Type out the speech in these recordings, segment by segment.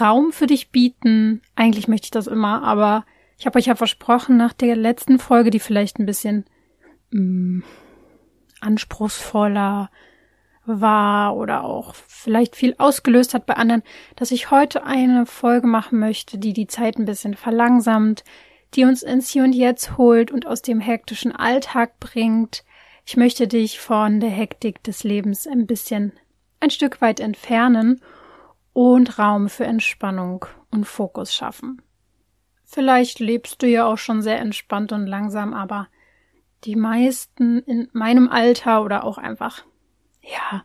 Raum für dich bieten. Eigentlich möchte ich das immer, aber ich habe euch ja versprochen, nach der letzten Folge, die vielleicht ein bisschen mh, mm, anspruchsvoller war oder auch vielleicht viel ausgelöst hat bei anderen, dass ich heute eine Folge machen möchte, die die Zeit ein bisschen verlangsamt, die uns ins Hier und Jetzt holt und aus dem hektischen Alltag bringt. Ich möchte dich von der Hektik des Lebens ein bisschen ein Stück weit entfernen und Raum für Entspannung und Fokus schaffen. Vielleicht lebst du ja auch schon sehr entspannt und langsam, aber die meisten in meinem Alter oder auch einfach, ja,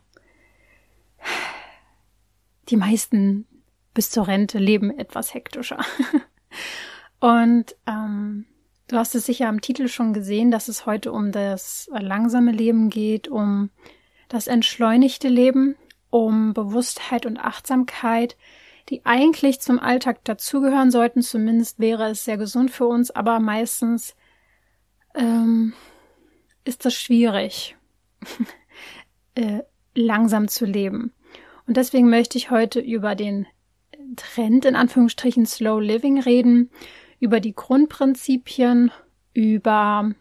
die meisten bis zur Rente leben etwas hektischer. und ähm, du hast es sicher am Titel schon gesehen, dass es heute um das langsame Leben geht, um das entschleunigte Leben um Bewusstheit und Achtsamkeit, die eigentlich zum Alltag dazugehören sollten. Zumindest wäre es sehr gesund für uns, aber meistens ähm, ist das schwierig, äh, langsam zu leben. Und deswegen möchte ich heute über den Trend in Anführungsstrichen Slow Living reden, über die Grundprinzipien, über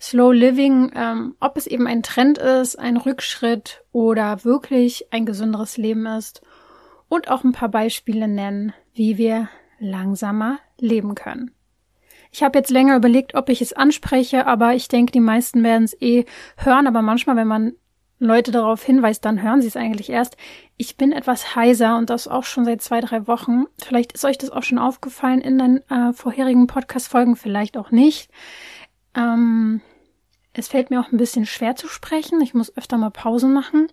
Slow Living, ähm, ob es eben ein Trend ist, ein Rückschritt oder wirklich ein gesünderes Leben ist und auch ein paar Beispiele nennen, wie wir langsamer leben können. Ich habe jetzt länger überlegt, ob ich es anspreche, aber ich denke, die meisten werden es eh hören, aber manchmal, wenn man Leute darauf hinweist, dann hören sie es eigentlich erst. Ich bin etwas heiser und das auch schon seit zwei, drei Wochen. Vielleicht ist euch das auch schon aufgefallen in den äh, vorherigen Podcast-Folgen, vielleicht auch nicht. Ähm, es fällt mir auch ein bisschen schwer zu sprechen. Ich muss öfter mal Pausen machen.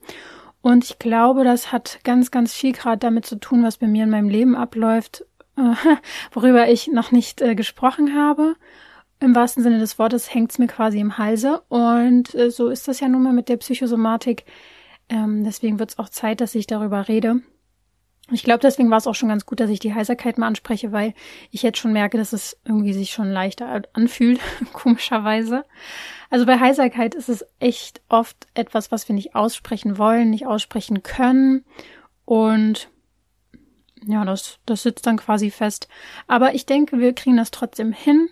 Und ich glaube, das hat ganz, ganz viel gerade damit zu tun, was bei mir in meinem Leben abläuft, äh, worüber ich noch nicht äh, gesprochen habe. Im wahrsten Sinne des Wortes hängt es mir quasi im Halse. Und äh, so ist das ja nun mal mit der Psychosomatik. Ähm, deswegen wird es auch Zeit, dass ich darüber rede. Ich glaube, deswegen war es auch schon ganz gut, dass ich die Heiserkeit mal anspreche, weil ich jetzt schon merke, dass es irgendwie sich schon leichter anfühlt, komischerweise. Also bei Heiserkeit ist es echt oft etwas, was wir nicht aussprechen wollen, nicht aussprechen können. Und ja, das, das sitzt dann quasi fest. Aber ich denke, wir kriegen das trotzdem hin.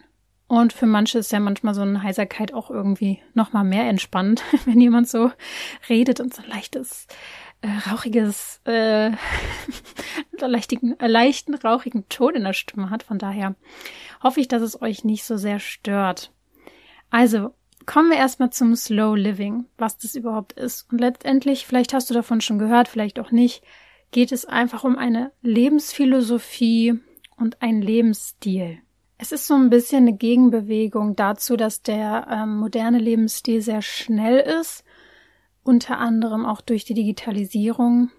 Und für manche ist ja manchmal so eine Heiserkeit auch irgendwie nochmal mehr entspannt, wenn jemand so redet und so ein leichtes äh, rauchiges, äh, leichten, äh, leichten, rauchigen Ton in der Stimme hat. Von daher hoffe ich, dass es euch nicht so sehr stört. Also, kommen wir erstmal zum Slow Living, was das überhaupt ist. Und letztendlich, vielleicht hast du davon schon gehört, vielleicht auch nicht, geht es einfach um eine Lebensphilosophie und ein Lebensstil. Es ist so ein bisschen eine Gegenbewegung dazu, dass der ähm, moderne Lebensstil sehr schnell ist unter anderem auch durch die Digitalisierung.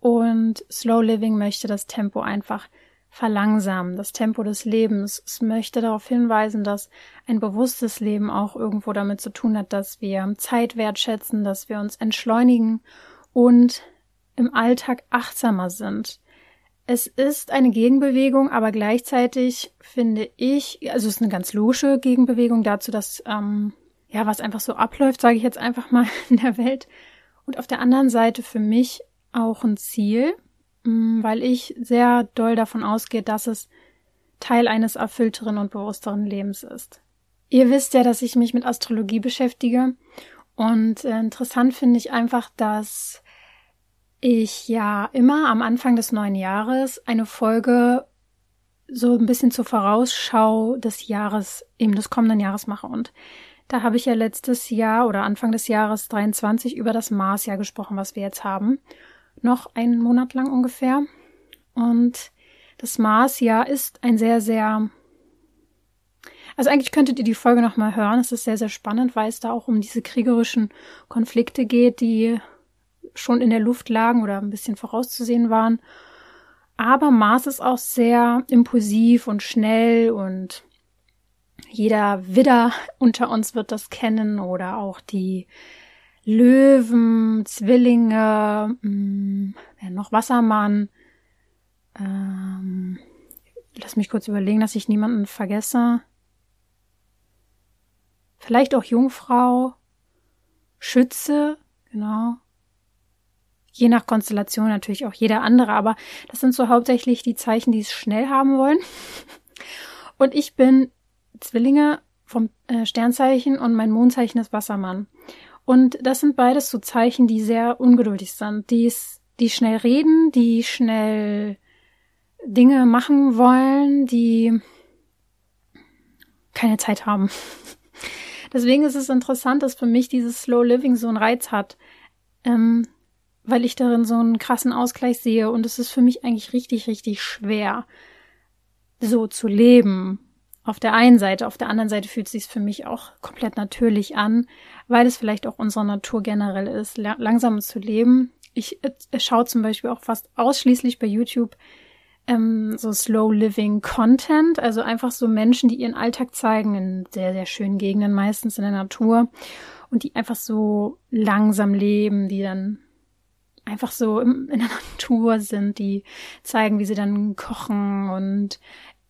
Und Slow Living möchte das Tempo einfach verlangsamen, das Tempo des Lebens. Es möchte darauf hinweisen, dass ein bewusstes Leben auch irgendwo damit zu tun hat, dass wir Zeit wertschätzen, dass wir uns entschleunigen und im Alltag achtsamer sind. Es ist eine Gegenbewegung, aber gleichzeitig finde ich, also es ist eine ganz logische Gegenbewegung dazu, dass ähm, ja, was einfach so abläuft, sage ich jetzt einfach mal in der Welt. Und auf der anderen Seite für mich auch ein Ziel, mm, weil ich sehr doll davon ausgehe, dass es Teil eines erfüllteren und bewussteren Lebens ist. Ihr wisst ja, dass ich mich mit Astrologie beschäftige und äh, interessant finde ich einfach, dass ich ja immer am Anfang des neuen Jahres eine Folge so ein bisschen zur Vorausschau des Jahres, eben des kommenden Jahres mache. Und da habe ich ja letztes Jahr oder Anfang des Jahres 23 über das Marsjahr gesprochen, was wir jetzt haben. Noch einen Monat lang ungefähr. Und das Marsjahr ist ein sehr, sehr also eigentlich könntet ihr die Folge nochmal hören. Es ist sehr, sehr spannend, weil es da auch um diese kriegerischen Konflikte geht, die schon in der Luft lagen oder ein bisschen vorauszusehen waren. Aber Mars ist auch sehr impulsiv und schnell und jeder Widder unter uns wird das kennen oder auch die Löwen, Zwillinge, mh, hm, noch Wassermann. Ähm, lass mich kurz überlegen, dass ich niemanden vergesse. Vielleicht auch Jungfrau, Schütze, genau. Je nach Konstellation natürlich auch jeder andere, aber das sind so hauptsächlich die Zeichen, die es schnell haben wollen. Und ich bin Zwillinge vom äh, Sternzeichen und mein Mondzeichen ist Wassermann. Und das sind beides so Zeichen, die sehr ungeduldig sind, die, die schnell reden, die schnell Dinge machen wollen, die keine Zeit haben. Deswegen ist es interessant, dass für mich dieses Slow Living so einen Reiz hat, ähm, weil ich darin so einen krassen Ausgleich sehe und es ist für mich eigentlich richtig, richtig schwer, so zu leben auf der einen Seite. Auf der anderen Seite fühlt es sich für mich auch komplett natürlich an, weil es vielleicht auch unsere Natur generell ist, langsam zu leben. Ich äh, schaue zum Beispiel auch fast ausschließlich bei YouTube ähm, so Slow Living Content, also einfach so Menschen, die ihren Alltag zeigen in sehr, sehr schönen Gegenden, meistens in der Natur und die einfach so langsam leben, die dann einfach so in der Natur sind, die zeigen, wie sie dann kochen und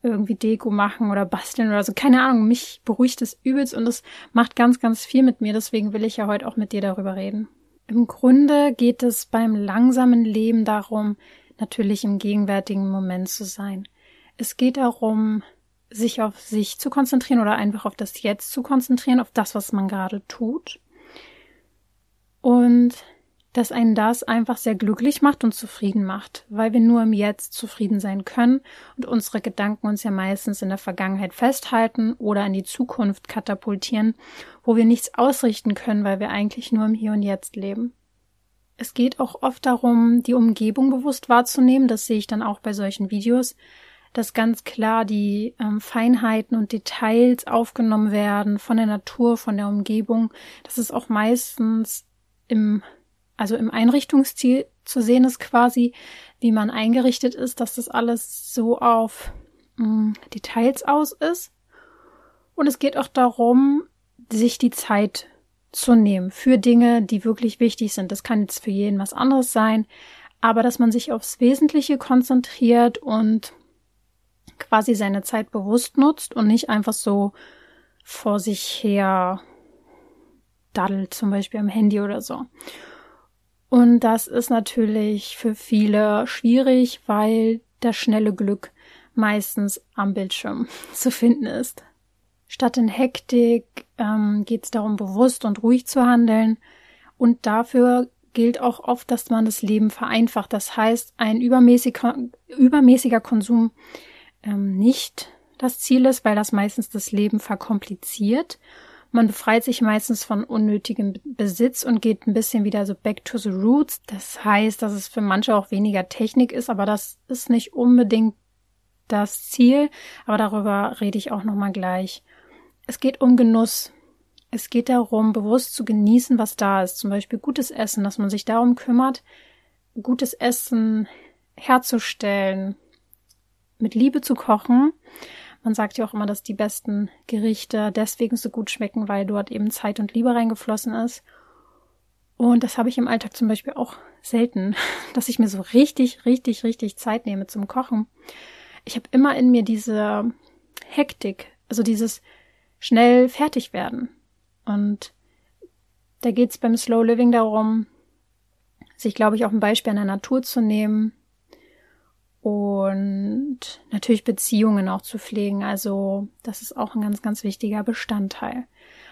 irgendwie Deko machen oder basteln oder so. Keine Ahnung, mich beruhigt es übelst und es macht ganz, ganz viel mit mir. Deswegen will ich ja heute auch mit dir darüber reden. Im Grunde geht es beim langsamen Leben darum, natürlich im gegenwärtigen Moment zu sein. Es geht darum, sich auf sich zu konzentrieren oder einfach auf das Jetzt zu konzentrieren, auf das, was man gerade tut. Und dass einen das einfach sehr glücklich macht und zufrieden macht, weil wir nur im Jetzt zufrieden sein können und unsere Gedanken uns ja meistens in der Vergangenheit festhalten oder in die Zukunft katapultieren, wo wir nichts ausrichten können, weil wir eigentlich nur im Hier und Jetzt leben. Es geht auch oft darum, die Umgebung bewusst wahrzunehmen, das sehe ich dann auch bei solchen Videos, dass ganz klar die ähm, Feinheiten und Details aufgenommen werden von der Natur, von der Umgebung, dass es auch meistens im also im Einrichtungsziel zu sehen ist quasi, wie man eingerichtet ist, dass das alles so auf mh, mm, Details aus ist. Und es geht auch darum, sich die Zeit zu nehmen für Dinge, die wirklich wichtig sind. Das kann jetzt für jeden was anderes sein, aber dass man sich aufs Wesentliche konzentriert und quasi seine Zeit bewusst nutzt und nicht einfach so vor sich her daddelt, zum Beispiel am Handy oder so. Und das ist natürlich für viele schwierig, weil das schnelle Glück meistens am Bildschirm zu finden ist. Statt in Hektik ähm, geht es darum, bewusst und ruhig zu handeln. Und dafür gilt auch oft, dass man das Leben vereinfacht. Das heißt, ein übermäßiger, übermäßiger Konsum ähm, nicht das Ziel ist, weil das meistens das Leben verkompliziert man befreit sich meistens von unnötigem Besitz und geht ein bisschen wieder so back to the roots. Das heißt, dass es für manche auch weniger Technik ist, aber das ist nicht unbedingt das Ziel. Aber darüber rede ich auch nochmal gleich. Es geht um Genuss. Es geht darum, bewusst zu genießen, was da ist. Zum Beispiel gutes Essen, dass man sich darum kümmert, gutes Essen herzustellen, mit Liebe zu kochen man sagt ja auch immer, dass die besten Gerichte deswegen so gut schmecken, weil dort eben Zeit und Liebe reingeflossen ist. Und das habe ich im Alltag zum Beispiel auch selten, dass ich mir so richtig, richtig, richtig Zeit nehme zum Kochen. Ich habe immer in mir diese Hektik, also dieses schnell fertig werden. Und da geht es beim Slow Living darum, sich, glaube ich, auch ein Beispiel an der Natur zu nehmen, und natürlich Beziehungen auch zu pflegen. Also das ist auch ein ganz, ganz wichtiger Bestandteil.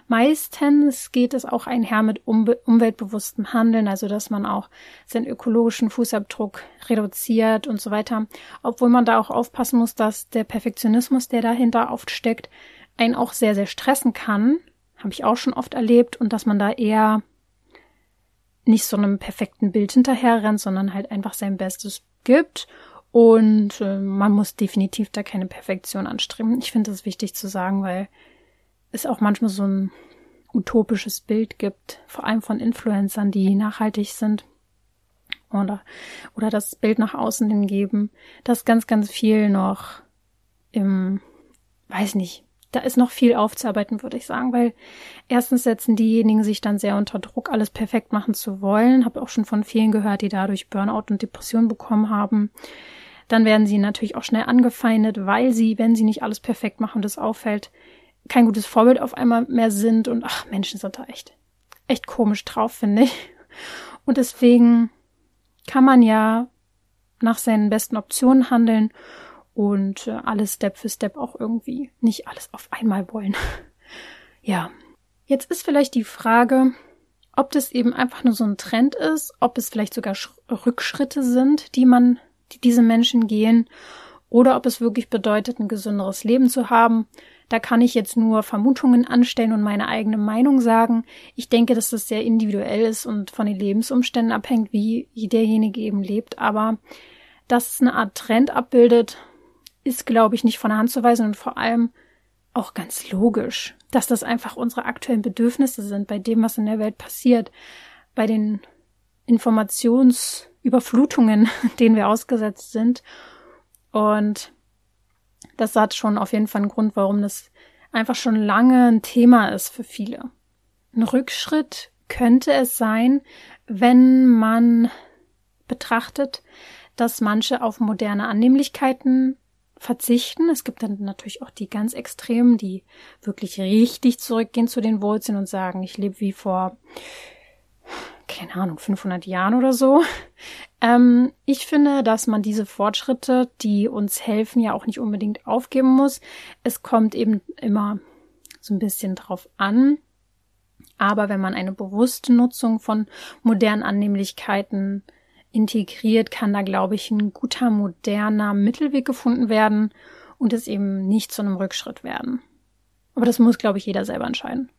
Meistens geht es auch einher mit umweltbewusstem Handeln, also dass man auch seinen ökologischen Fußabdruck reduziert und so weiter. Obwohl man da auch aufpassen muss, dass der Perfektionismus, der dahinter oft steckt, einen auch sehr, sehr stressen kann. Habe ich auch schon oft erlebt und dass man da eher nicht so einem perfekten Bild hinterher rennt, sondern halt einfach sein Bestes gibt und äh, man muss definitiv da keine Perfektion anstreben. Ich finde das wichtig zu sagen, weil es auch manchmal so ein utopisches Bild gibt, vor allem von Influencern, die nachhaltig sind. oder, oder das Bild nach außen hingeben. Das ist ganz, ganz viel noch im, weiß nicht, da ist noch viel aufzuarbeiten, würde ich sagen, weil erstens setzen diejenigen sich dann sehr unter Druck, alles perfekt machen zu wollen. Habe auch schon von vielen gehört, die dadurch Burnout und Depression bekommen haben. Dann werden sie natürlich auch schnell angefeindet, weil sie, wenn sie nicht alles perfekt machen und es auffällt, kein gutes Vorbild auf einmal mehr sind und ach, Menschen sind da echt, echt komisch drauf, finde ich. Und deswegen kann man ja nach seinen besten Optionen handeln und äh, alles Step für Step auch irgendwie nicht alles auf einmal wollen. ja. Jetzt ist vielleicht die Frage, ob das eben einfach nur so ein Trend ist, ob es vielleicht sogar Sch Rückschritte sind, die man, die diese Menschen gehen, oder ob es wirklich bedeutet, ein gesünderes Leben zu haben. Da kann ich jetzt nur Vermutungen anstellen und meine eigene Meinung sagen. Ich denke, dass das sehr individuell ist und von den Lebensumständen abhängt, wie derjenige eben lebt. Aber dass es eine Art Trend abbildet, ist, glaube ich, nicht von der Hand zu weisen und vor allem auch ganz logisch, dass das einfach unsere aktuellen Bedürfnisse sind bei dem, was in der Welt passiert, bei den Informationsüberflutungen, denen wir ausgesetzt sind. Und das hat schon auf jeden Fall einen Grund, warum das einfach schon lange ein Thema ist für viele. Ein Rückschritt könnte es sein, wenn man betrachtet, dass manche auf moderne Annehmlichkeiten verzichten. Es gibt dann natürlich auch die ganz Extremen, die wirklich richtig zurückgehen zu den Wurzeln und sagen, ich lebe wie vor, keine Ahnung, 500 Jahren oder so. Ähm, ich finde, dass man diese Fortschritte, die uns helfen, ja auch nicht unbedingt aufgeben muss. Es kommt eben immer so ein bisschen drauf an. Aber wenn man eine bewusste Nutzung von modernen Annehmlichkeiten integriert, kann da, glaube ich, ein guter, moderner Mittelweg gefunden werden und es eben nicht zu einem Rückschritt werden. Aber das muss, glaube ich, jeder selber entscheiden.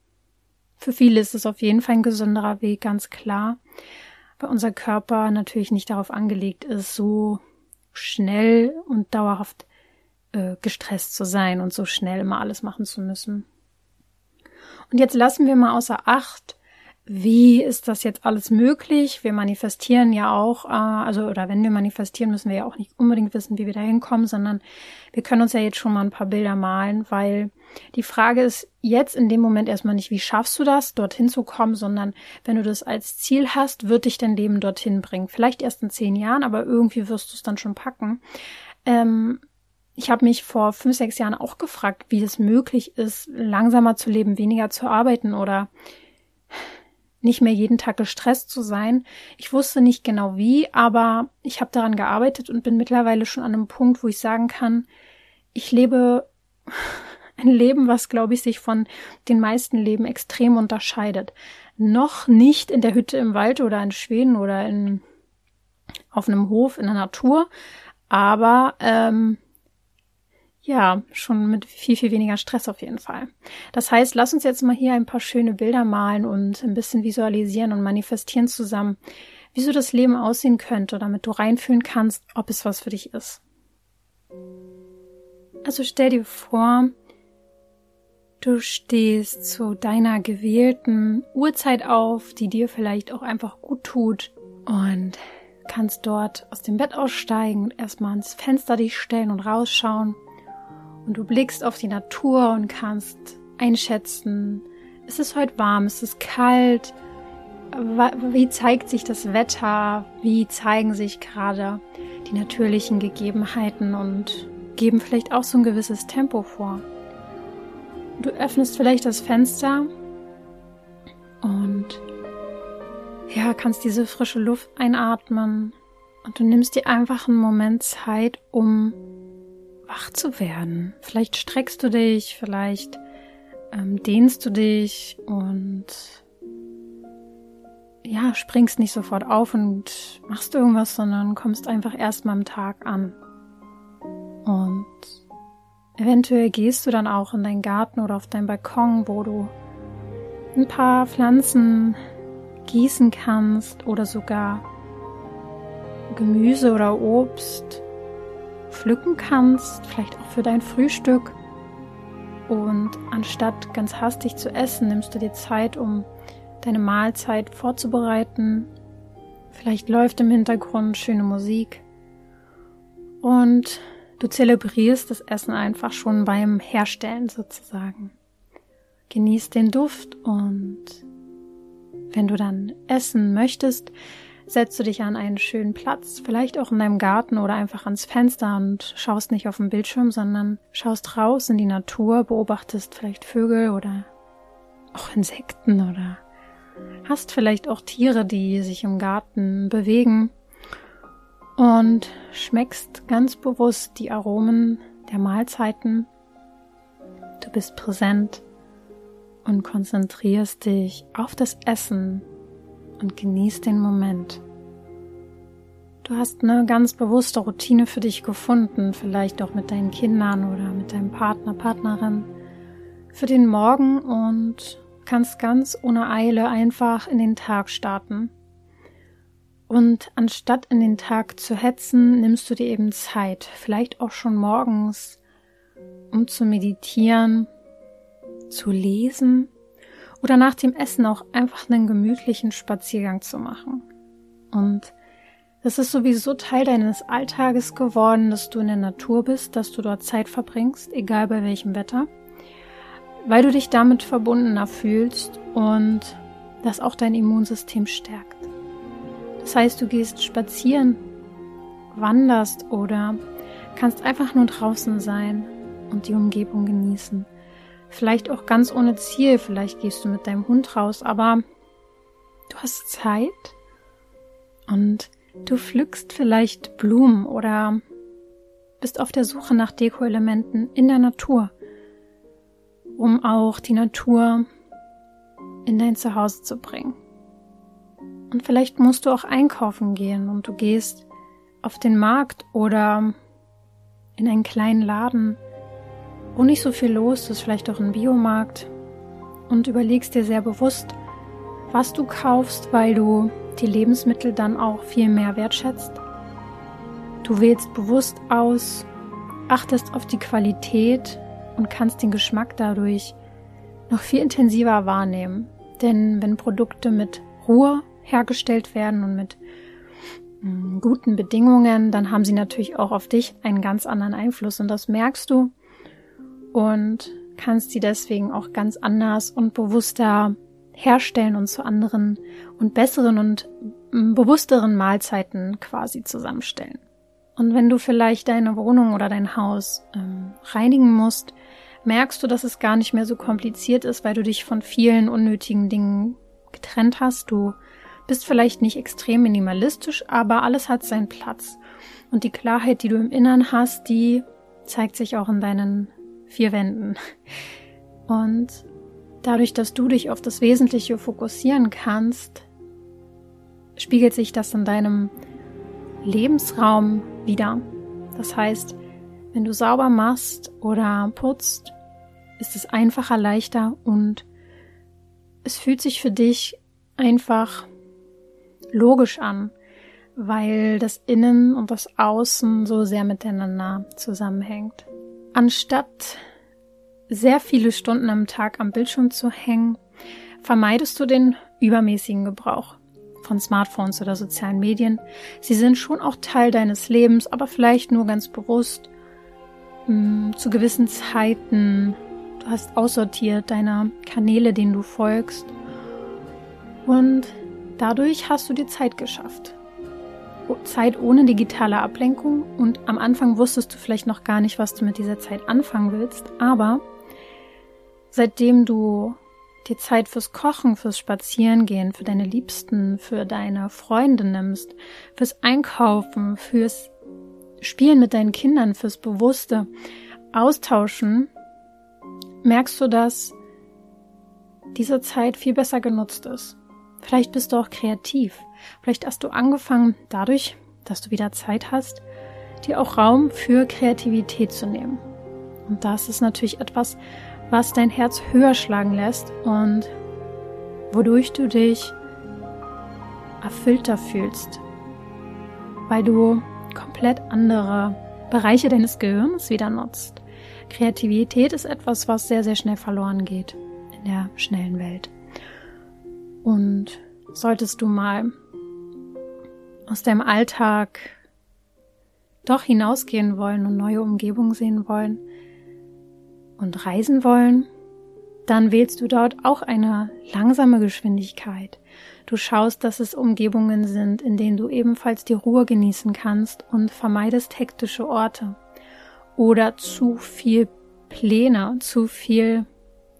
Für viele ist es auf jeden Fall ein gesünderer Weg, ganz klar, weil unser Körper natürlich nicht darauf angelegt ist, so schnell und dauerhaft äh, gestresst zu sein und so schnell immer alles machen zu müssen. Und jetzt lassen wir mal außer Acht, wie ist das jetzt alles möglich? Wir manifestieren ja auch, äh, also oder wenn wir manifestieren, müssen wir ja auch nicht unbedingt wissen, wie wir da hinkommen, sondern wir können uns ja jetzt schon mal ein paar Bilder malen, weil die Frage ist jetzt in dem Moment erstmal nicht, wie schaffst du das, dorthin zu kommen, sondern wenn du das als Ziel hast, wird dich dein Leben dorthin bringen. Vielleicht erst in zehn Jahren, aber irgendwie wirst du es dann schon packen. Ähm, ich habe mich vor fünf, sechs Jahren auch gefragt, wie es möglich ist, langsamer zu leben, weniger zu arbeiten oder nicht mehr jeden Tag gestresst zu sein. Ich wusste nicht genau wie, aber ich habe daran gearbeitet und bin mittlerweile schon an einem Punkt, wo ich sagen kann, ich lebe ein Leben, was, glaube ich, sich von den meisten Leben extrem unterscheidet. Noch nicht in der Hütte im Wald oder in Schweden oder in, auf einem Hof in der Natur, aber ähm, ja, schon mit viel, viel weniger Stress auf jeden Fall. Das heißt, lass uns jetzt mal hier ein paar schöne Bilder malen und ein bisschen visualisieren und manifestieren zusammen, wie so das Leben aussehen könnte, damit du reinfühlen kannst, ob es was für dich ist. Also stell dir vor, du stehst zu deiner gewählten Uhrzeit auf, die dir vielleicht auch einfach gut tut und kannst dort aus dem Bett aussteigen erstmal ans Fenster dich stellen und rausschauen und du blickst auf die Natur und kannst einschätzen, ist es heute warm, ist es kalt, wie zeigt sich das Wetter, wie zeigen sich gerade die natürlichen Gegebenheiten und geben vielleicht auch so ein gewisses Tempo vor. Du öffnest vielleicht das Fenster und ja, kannst diese frische Luft einatmen. Und du nimmst dir einfach einen Moment Zeit, um wach zu werden. Vielleicht streckst du dich, vielleicht ähm, dehnst du dich und ja, springst nicht sofort auf und machst irgendwas, sondern kommst einfach erstmal am Tag an. Und eventuell gehst du dann auch in deinen Garten oder auf deinen Balkon, wo du ein paar Pflanzen gießen kannst oder sogar Gemüse oder Obst pflücken kannst, vielleicht auch für dein Frühstück. Und anstatt ganz hastig zu essen, nimmst du dir Zeit, um deine Mahlzeit vorzubereiten. Vielleicht läuft im Hintergrund schöne Musik und du zelebrierst das Essen einfach schon beim Herstellen sozusagen. Genieß den Duft und wenn du dann essen möchtest, setzt du dich an einen schönen Platz, vielleicht auch in deinem Garten oder einfach ans Fenster und schaust nicht auf den Bildschirm, sondern schaust raus in die Natur, beobachtest vielleicht Vögel oder auch Insekten oder hast vielleicht auch Tiere, die sich im Garten bewegen und schmeckst ganz bewusst die Aromen der Mahlzeiten. Du bist präsent und konzentrierst dich auf das Essen und genießt den Moment. Du hast eine ganz bewusste Routine für dich gefunden, vielleicht auch mit deinen Kindern oder mit deinem Partner, Partnerin, für den Morgen und kannst ganz ohne Eile einfach in den Tag starten. Und anstatt in den Tag zu hetzen, nimmst du dir eben Zeit, vielleicht auch schon morgens, um zu meditieren, zu lesen oder nach dem Essen auch einfach einen gemütlichen Spaziergang zu machen. Und das ist sowieso Teil deines Alltages geworden, dass du in der Natur bist, dass du dort Zeit verbringst, egal bei welchem Wetter, weil du dich damit verbundener fühlst und das auch dein Immunsystem stärkt. Das heißt, du gehst spazieren, wanderst oder kannst einfach nur draußen sein und die Umgebung genießen. Vielleicht auch ganz ohne Ziel, vielleicht gehst du mit deinem Hund raus, aber du hast Zeit und du pflückst vielleicht Blumen oder bist auf der Suche nach Dekoelementen in der Natur, um auch die Natur in dein Zuhause zu bringen. Und vielleicht musst du auch einkaufen gehen und du gehst auf den Markt oder in einen kleinen Laden wo nicht so viel los ist, vielleicht auch ein Biomarkt und überlegst dir sehr bewusst, was du kaufst, weil du die Lebensmittel dann auch viel mehr wertschätzt. Du wählst bewusst aus, achtest auf die Qualität und kannst den Geschmack dadurch noch viel intensiver wahrnehmen. Denn wenn Produkte mit Ruhe hergestellt werden und mit mm, guten Bedingungen, dann haben sie natürlich auch auf dich einen ganz anderen Einfluss. Und das merkst du, und kannst sie deswegen auch ganz anders und bewusster herstellen und zu anderen und besseren und bewussteren Mahlzeiten quasi zusammenstellen. Und wenn du vielleicht deine Wohnung oder dein Haus ähm, reinigen musst, merkst du, dass es gar nicht mehr so kompliziert ist, weil du dich von vielen unnötigen Dingen getrennt hast. Du bist vielleicht nicht extrem minimalistisch, aber alles hat seinen Platz. Und die Klarheit, die du im Innern hast, die zeigt sich auch in deinen vier Wänden. Und dadurch, dass du dich auf das Wesentliche fokussieren kannst, spiegelt sich das in deinem Lebensraum wieder. Das heißt, wenn du sauber machst oder putzt, ist es einfacher, leichter und es fühlt sich für dich einfach logisch an, weil das Innen und das Außen so sehr miteinander zusammenhängt. Anstatt sehr viele Stunden am Tag am Bildschirm zu hängen, vermeidest du den übermäßigen Gebrauch von Smartphones oder sozialen Medien. Sie sind schon auch Teil deines Lebens, aber vielleicht nur ganz bewusst hm, zu gewissen Zeiten. Du hast aussortiert deine Kanäle, denen du folgst. Und dadurch hast du dir Zeit geschafft. Zeit ohne digitale Ablenkung und am Anfang wusstest du vielleicht noch gar nicht, was du mit dieser Zeit anfangen willst, aber seitdem du dir Zeit fürs Kochen, fürs Spazierengehen, für deine Liebsten, für deine Freunde nimmst, fürs Einkaufen, fürs Spielen mit deinen Kindern, fürs bewusste Austauschen, merkst du, dass diese Zeit viel besser genutzt ist. Vielleicht bist du auch kreativ. Vielleicht hast du angefangen, dadurch, dass du wieder Zeit hast, dir auch Raum für Kreativität zu nehmen. Und das ist natürlich etwas, was dein Herz höher schlagen lässt und wodurch du dich erfüllter fühlst, weil du komplett andere Bereiche deines Gehirns wieder nutzt. Kreativität ist etwas, was sehr, sehr schnell verloren geht in der schnellen Welt. Und solltest du mal aus deinem Alltag doch hinausgehen wollen und neue Umgebungen sehen wollen und reisen wollen, dann wählst du dort auch eine langsame Geschwindigkeit. Du schaust, dass es Umgebungen sind, in denen du ebenfalls die Ruhe genießen kannst und vermeidest hektische Orte oder zu viel Pläne, zu viel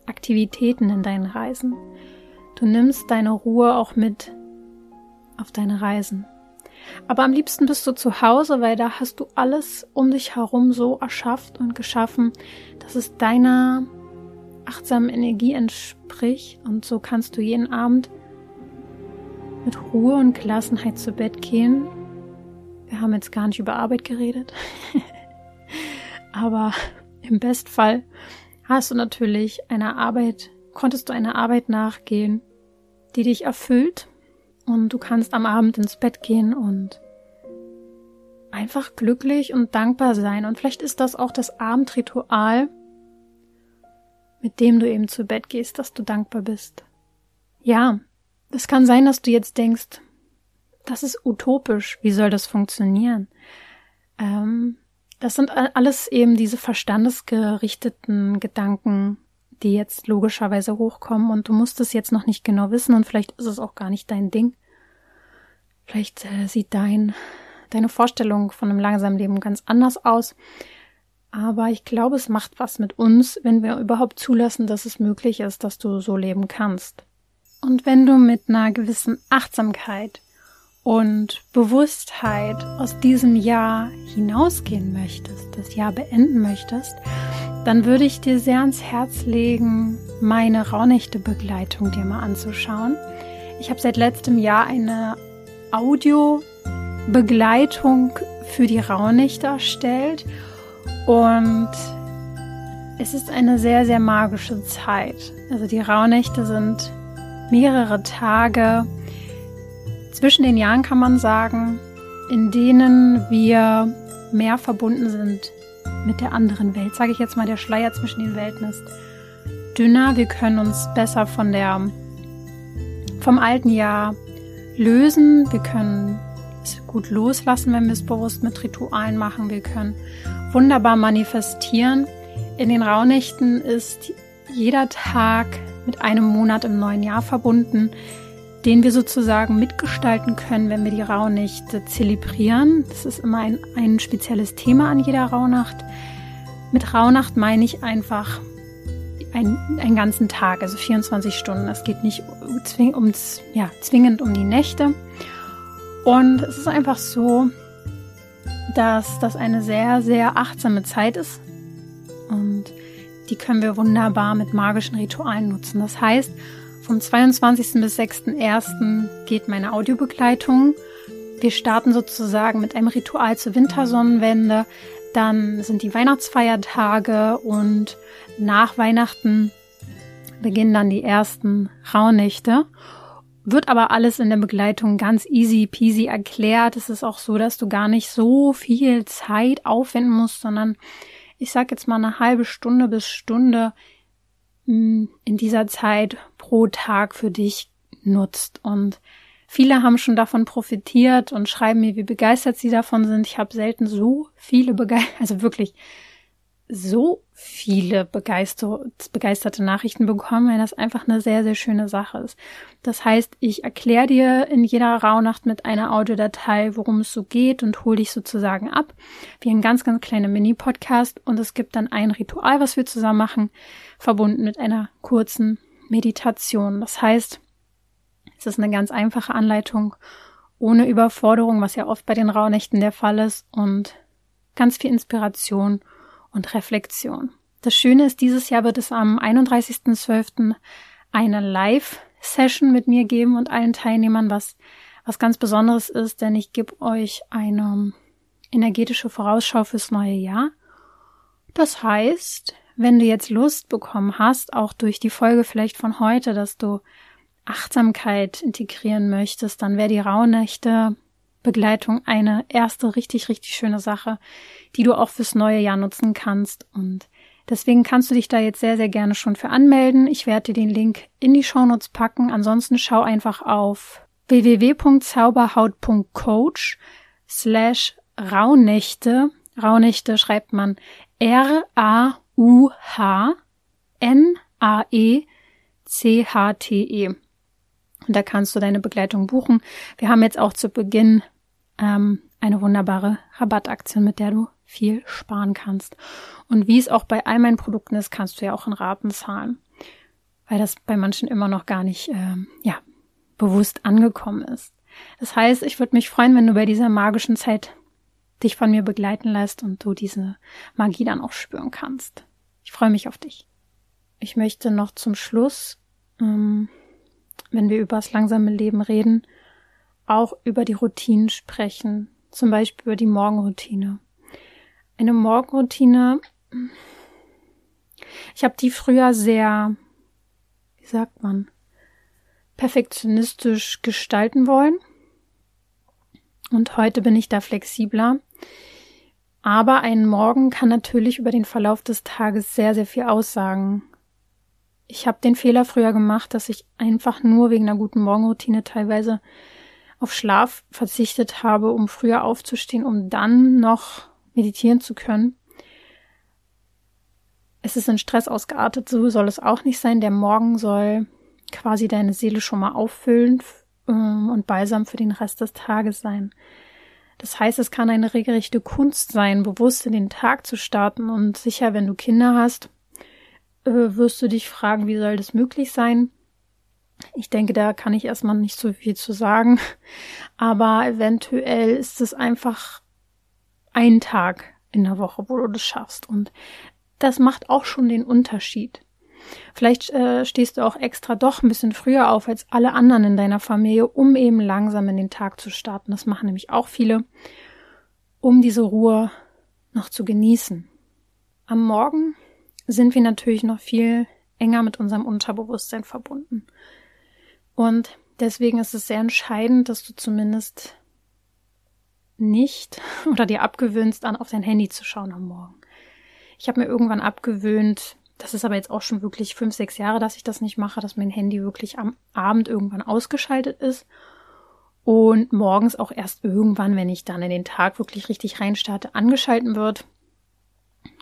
Aktivitäten in deinen Reisen. Du nimmst deine Ruhe auch mit auf deine Reisen. Aber am liebsten bist du zu Hause, weil da hast du alles um dich herum so erschafft und geschaffen, dass es deiner achtsamen Energie entspricht. Und so kannst du jeden Abend mit Ruhe und Gelassenheit zu Bett gehen. Wir haben jetzt gar nicht über Arbeit geredet, aber im Bestfall hast du natürlich eine Arbeit, konntest du einer Arbeit nachgehen, die dich erfüllt und du kannst am Abend ins Bett gehen und einfach glücklich und dankbar sein. Und vielleicht ist das auch das Abendritual, mit dem du eben zu Bett gehst, dass du dankbar bist. Ja, es kann sein, dass du jetzt denkst, das ist utopisch, wie soll das funktionieren? Ähm, das sind alles eben diese verstandesgerichteten Gedanken, die jetzt logischerweise hochkommen und du musst es jetzt noch nicht genau wissen und vielleicht ist es auch gar nicht dein Ding. Vielleicht äh, sieht dein, deine Vorstellung von einem langsamen Leben ganz anders aus. Aber ich glaube, es macht was mit uns, wenn wir überhaupt zulassen, dass es möglich ist, dass du so leben kannst. Und wenn du mit einer gewissen Achtsamkeit und Bewusstheit aus diesem Jahr hinausgehen möchtest, das Jahr beenden möchtest, dann würde ich dir sehr ans Herz legen, meine Raunächte-Begleitung dir mal anzuschauen. Ich habe seit letztem Jahr eine Audio-Begleitung für die Rauhnächte erstellt und es ist eine sehr, sehr magische Zeit. Also die Rauhnächte sind mehrere Tage zwischen den Jahren, kann man sagen, in denen wir mehr verbunden sind mit der anderen Welt. Sage ich jetzt mal, der Schleier zwischen den Welten ist dünner. Wir können uns besser von der, vom alten Jahr lösen. Wir können es gut loslassen, wenn wir es bewusst mit Ritualen machen. Wir können wunderbar manifestieren. In den Rauhnächten ist jeder Tag mit einem Monat im neuen Jahr verbunden, den wir sozusagen mitgestalten können, wenn wir die Rauhnächte zelebrieren. Das ist immer ein, ein spezielles Thema an jeder Rauhnacht. Mit Rauhnacht meine ich einfach ein, einen ganzen Tag, also 24 Stunden. Es geht nicht zwing, ums, ja, zwingend um die Nächte. Und es ist einfach so, dass das eine sehr, sehr achtsame Zeit ist. Und die können wir wunderbar mit magischen Ritualen nutzen. Das heißt, vom 22. bis 6.1. geht meine Audiobegleitung. Wir starten sozusagen mit einem Ritual zur Wintersonnenwende. Dann sind die Weihnachtsfeiertage und nach Weihnachten beginnen dann die ersten Rauhnächte. Wird aber alles in der Begleitung ganz easy peasy erklärt. Es ist auch so, dass du gar nicht so viel Zeit aufwenden musst, sondern ich sag jetzt mal eine halbe Stunde bis Stunde in dieser Zeit pro Tag für dich nutzt. Und viele haben schon davon profitiert und schreiben mir, wie begeistert sie davon sind. Ich habe selten so viele begeistert, also wirklich so viele begeister begeisterte Nachrichten bekommen, weil das einfach eine sehr, sehr schöne Sache ist. Das heißt, ich erkläre dir in jeder Rauhnacht mit einer Audiodatei, worum es so geht und hole dich sozusagen ab, wie ein ganz, ganz kleiner Mini-Podcast und es gibt dann ein Ritual, was wir zusammen machen, verbunden mit einer kurzen Meditation. Das heißt, es ist eine ganz einfache Anleitung, ohne Überforderung, was ja oft bei den Rauhnächten der Fall ist und ganz viel Inspiration und Reflexion. Das Schöne ist, dieses Jahr wird es am 31.12. eine Live-Session mit mir geben und allen Teilnehmern, was, was ganz Besonderes ist, denn ich gebe euch eine energetische Vorausschau fürs neue Jahr. Das heißt, wenn du jetzt Lust bekommen hast, auch durch die Folge vielleicht von heute, dass du Achtsamkeit integrieren möchtest, dann wäre die Rauhnächte Begleitung eine erste richtig, richtig schöne Sache, die du auch fürs neue Jahr nutzen kannst. Und deswegen kannst du dich da jetzt sehr, sehr gerne schon für anmelden. Ich werde dir den Link in die Shownotes packen. Ansonsten schau einfach auf www.zauberhaut.coach slash Rauhnächte. Rauhnächte schreibt man R-A-U-H-N-A-E-C-H-T-E. -E. Und da kannst du deine Begleitung buchen. Wir haben jetzt auch zu Beginn ähm, eine wunderbare Rabattaktion, mit der du viel sparen kannst. Und wie es auch bei all meinen Produkten ist, kannst du ja auch in Raten zahlen, weil das bei manchen immer noch gar nicht ähm, ja bewusst angekommen ist. Das heißt, ich würde mich freuen, wenn du bei dieser magischen Zeit dich von mir begleiten lässt und du diese Magie dann auch spüren kannst. Ich freue mich auf dich. Ich möchte noch zum Schluss, ähm, wenn wir über das langsame Leben reden, auch über die Routinen sprechen, zum Beispiel über die Morgenroutine. Eine Morgenroutine, ich habe die früher sehr, wie sagt man, perfektionistisch gestalten wollen. Und heute bin ich da flexibler. Aber ein Morgen kann natürlich über den Verlauf des Tages sehr, sehr viel aussagen. Ich habe den Fehler früher gemacht, dass ich einfach nur wegen einer guten Morgenroutine teilweise auf Schlaf verzichtet habe, um früher aufzustehen, um dann noch meditieren zu können. Es ist in Stress ausgeartet, so soll es auch nicht sein. Der Morgen soll quasi deine Seele schon mal auffüllen ähm, und balsam für den Rest des Tages sein. Das heißt, es kann eine regelrechte Kunst sein, bewusst in den Tag zu starten und sicher, wenn du Kinder hast, äh, wirst du dich fragen, wie soll das möglich sein? Ich denke, da kann ich erstmal nicht so viel zu sagen. Aber eventuell ist es einfach ein Tag in der Woche, wo du das schaffst. Und das macht auch schon den Unterschied. Vielleicht äh, stehst du auch extra doch ein bisschen früher auf als alle anderen in deiner Familie, um eben langsam in den Tag zu starten. Das machen nämlich auch viele, um diese Ruhe noch zu genießen. Am Morgen sind wir natürlich noch viel enger mit unserem Unterbewusstsein verbunden. Und deswegen ist es sehr entscheidend, dass du zumindest nicht oder dir abgewöhnst, dann auf dein Handy zu schauen am Morgen. Ich habe mir irgendwann abgewöhnt, das ist aber jetzt auch schon wirklich fünf, sechs Jahre, dass ich das nicht mache, dass mein Handy wirklich am Abend irgendwann ausgeschaltet ist und morgens auch erst irgendwann, wenn ich dann in den Tag wirklich richtig reinstarte, angeschalten wird.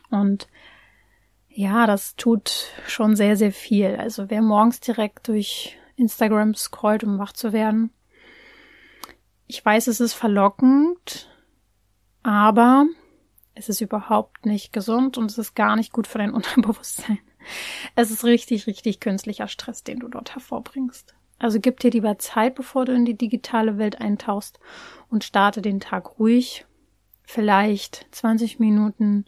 Und ja, das tut schon sehr, sehr viel. Also wer morgens direkt durch Instagram scrollt, um wach zu werden. Ich weiß, es ist verlockend, aber es ist überhaupt nicht gesund und es ist gar nicht gut für dein Unterbewusstsein. Es ist richtig, richtig künstlicher Stress, den du dort hervorbringst. Also gib dir lieber Zeit, bevor du in die digitale Welt eintauchst und starte den Tag ruhig. Vielleicht 20 Minuten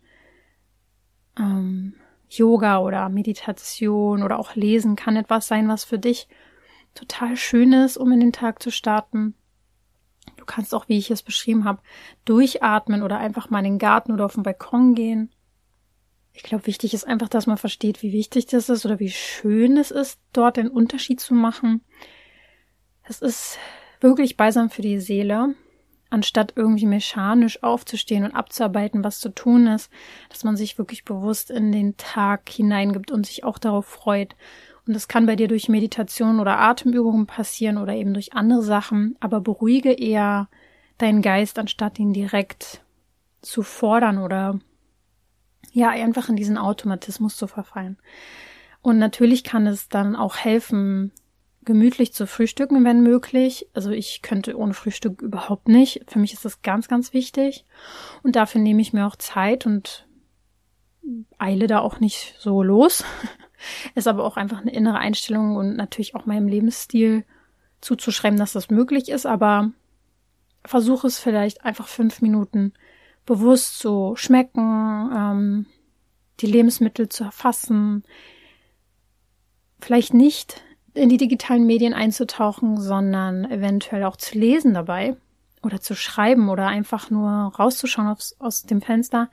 ähm, Yoga oder Meditation oder auch Lesen kann etwas sein, was für dich total schön ist, um in den Tag zu starten. Du kannst auch, wie ich es beschrieben habe, durchatmen oder einfach mal in den Garten oder auf den Balkon gehen. Ich glaube, wichtig ist einfach, dass man versteht, wie wichtig das ist oder wie schön es ist, dort den Unterschied zu machen. Es ist wirklich beisam für die Seele, anstatt irgendwie mechanisch aufzustehen und abzuarbeiten, was zu tun ist, dass man sich wirklich bewusst in den Tag hineingibt und sich auch darauf freut und das kann bei dir durch Meditation oder Atemübungen passieren oder eben durch andere Sachen, aber beruhige eher deinen Geist, anstatt ihn direkt zu fordern oder ja, einfach in diesen Automatismus zu verfallen. Und natürlich kann es dann auch helfen, gemütlich zu frühstücken, wenn möglich. Also ich könnte ohne Frühstück überhaupt nicht. Für mich ist das ganz, ganz wichtig. Und dafür nehme ich mir auch Zeit und eile da auch nicht so los. Ist aber auch einfach eine innere Einstellung und natürlich auch meinem Lebensstil zuzuschreiben, dass das möglich ist, aber versuche es vielleicht einfach fünf Minuten bewusst zu schmecken, ähm, die Lebensmittel zu erfassen, vielleicht nicht in die digitalen Medien einzutauchen, sondern eventuell auch zu lesen dabei oder zu schreiben oder einfach nur rauszuschauen aufs, aus dem Fenster.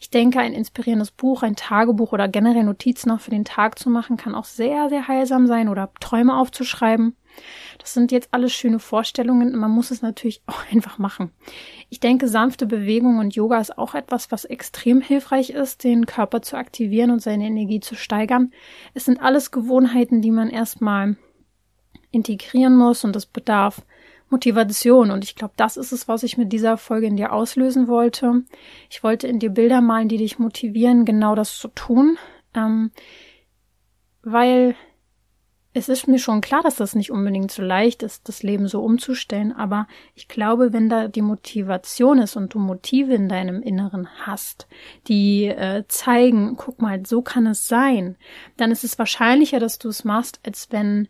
Ich denke, ein inspirierendes Buch, ein Tagebuch oder generell Notizen noch für den Tag zu machen, kann auch sehr, sehr heilsam sein oder Träume aufzuschreiben. Das sind jetzt alles schöne Vorstellungen. Man muss es natürlich auch einfach machen. Ich denke, sanfte Bewegung und Yoga ist auch etwas, was extrem hilfreich ist, den Körper zu aktivieren und seine Energie zu steigern. Es sind alles Gewohnheiten, die man erstmal integrieren muss und es bedarf Motivation. Und ich glaube, das ist es, was ich mit dieser Folge in dir auslösen wollte. Ich wollte in dir Bilder malen, die dich motivieren, genau das zu tun. Ähm, weil es ist mir schon klar, dass das nicht unbedingt so leicht ist, das Leben so umzustellen, aber ich glaube, wenn da die Motivation ist und du Motive in deinem Inneren hast, die äh, zeigen, guck mal, so kann es sein, dann ist es wahrscheinlicher, dass du es machst, als wenn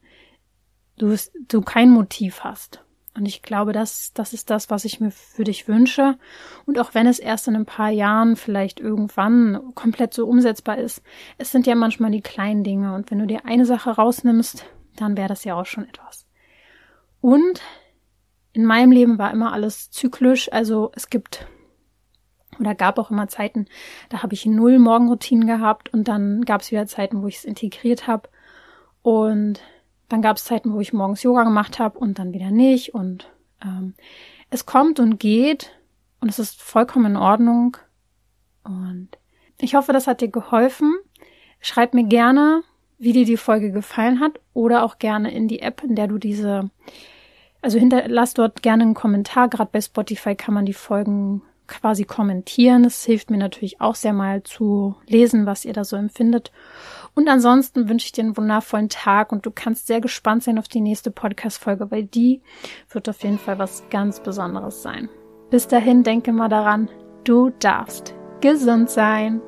du, du kein Motiv hast. Und ich glaube, das, das ist das, was ich mir für dich wünsche. Und auch wenn es erst in ein paar Jahren vielleicht irgendwann komplett so umsetzbar ist, es sind ja manchmal die kleinen Dinge. Und wenn du dir eine Sache rausnimmst, dann wäre das ja auch schon etwas. Und in meinem Leben war immer alles zyklisch. Also es gibt oder gab auch immer Zeiten, da habe ich null Morgenroutinen gehabt und dann gab es wieder Zeiten, wo ich es integriert habe. Und dann gab es Zeiten, wo ich morgens Yoga gemacht habe und dann wieder nicht. Und ähm, es kommt und geht und es ist vollkommen in Ordnung. Und ich hoffe, das hat dir geholfen. Schreib mir gerne, wie dir die Folge gefallen hat oder auch gerne in die App, in der du diese, also hinterlass dort gerne einen Kommentar. Gerade bei Spotify kann man die Folgen quasi kommentieren. Es hilft mir natürlich auch sehr mal zu lesen, was ihr da so empfindet. Und ansonsten wünsche ich dir einen wundervollen Tag und du kannst sehr gespannt sein auf die nächste Podcast-Folge, weil die wird auf jeden Fall was ganz Besonderes sein. Bis dahin denke mal daran, du darfst gesund sein.